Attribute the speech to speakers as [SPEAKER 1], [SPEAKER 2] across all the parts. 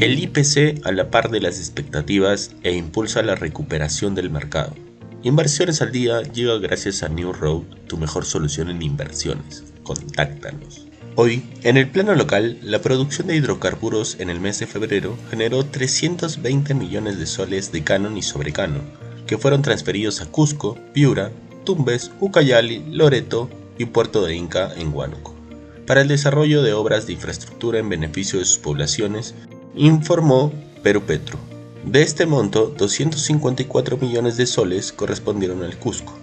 [SPEAKER 1] El IPC a la par de las expectativas e impulsa la recuperación del mercado. Inversiones al día llega gracias a New Road, tu mejor solución en inversiones. Contáctanos. Hoy, en el plano local, la producción de hidrocarburos en el mes de febrero generó 320 millones de soles de canon y sobrecanon, que fueron transferidos a Cusco, Piura, Tumbes, Ucayali, Loreto y Puerto de Inca en Huánuco, para el desarrollo de obras de infraestructura en beneficio de sus poblaciones, informó Perú Petro. De este monto, 254 millones de soles correspondieron al Cusco,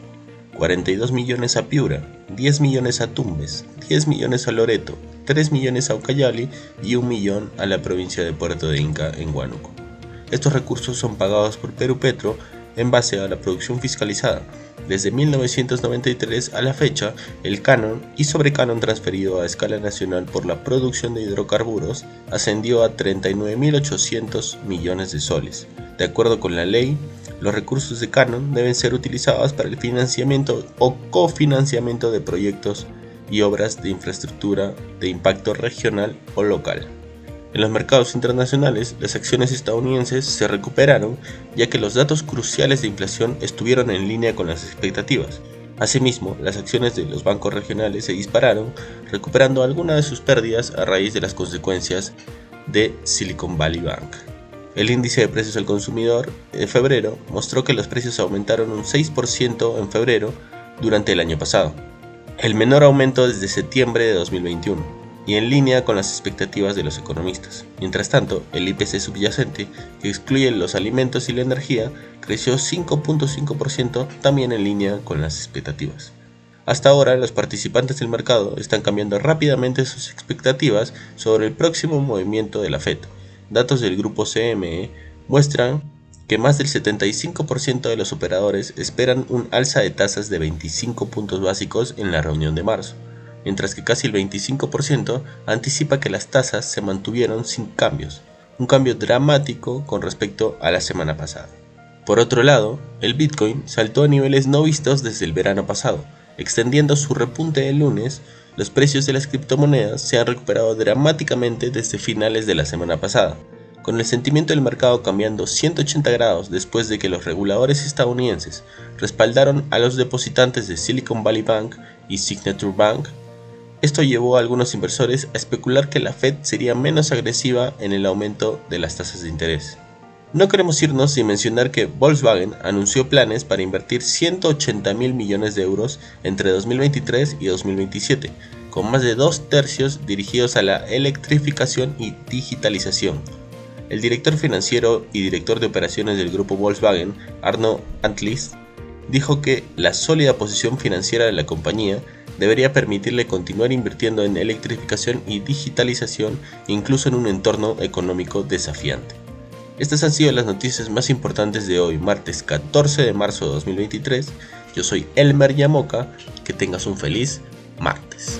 [SPEAKER 1] 42 millones a Piura, 10 millones a Tumbes, 10 millones a Loreto, 3 millones a Ucayali y 1 millón a la provincia de Puerto de Inca en Huánuco. Estos recursos son pagados por Perú Petro en base a la producción fiscalizada. Desde 1993 a la fecha, el canon y sobrecanon transferido a escala nacional por la producción de hidrocarburos ascendió a 39.800 millones de soles. De acuerdo con la ley, los recursos de canon deben ser utilizados para el financiamiento o cofinanciamiento de proyectos y obras de infraestructura de impacto regional o local. En los mercados internacionales, las acciones estadounidenses se recuperaron ya que los datos cruciales de inflación estuvieron en línea con las expectativas. Asimismo, las acciones de los bancos regionales se dispararon, recuperando algunas de sus pérdidas a raíz de las consecuencias de Silicon Valley Bank. El índice de precios al consumidor de febrero mostró que los precios aumentaron un 6% en febrero durante el año pasado, el menor aumento desde septiembre de 2021 y en línea con las expectativas de los economistas. Mientras tanto, el IPC subyacente, que excluye los alimentos y la energía, creció 5.5% también en línea con las expectativas. Hasta ahora, los participantes del mercado están cambiando rápidamente sus expectativas sobre el próximo movimiento de la FED. Datos del grupo CME muestran que más del 75% de los operadores esperan un alza de tasas de 25 puntos básicos en la reunión de marzo mientras que casi el 25% anticipa que las tasas se mantuvieron sin cambios, un cambio dramático con respecto a la semana pasada. Por otro lado, el Bitcoin saltó a niveles no vistos desde el verano pasado, extendiendo su repunte el lunes, los precios de las criptomonedas se han recuperado dramáticamente desde finales de la semana pasada, con el sentimiento del mercado cambiando 180 grados después de que los reguladores estadounidenses respaldaron a los depositantes de Silicon Valley Bank y Signature Bank esto llevó a algunos inversores a especular que la Fed sería menos agresiva en el aumento de las tasas de interés. No queremos irnos sin mencionar que Volkswagen anunció planes para invertir 180 mil millones de euros entre 2023 y 2027, con más de dos tercios dirigidos a la electrificación y digitalización. El director financiero y director de operaciones del grupo Volkswagen, Arno Antlis, dijo que la sólida posición financiera de la compañía debería permitirle continuar invirtiendo en electrificación y digitalización incluso en un entorno económico desafiante. Estas han sido las noticias más importantes de hoy, martes 14 de marzo de 2023. Yo soy Elmer Yamoca, que tengas un feliz martes.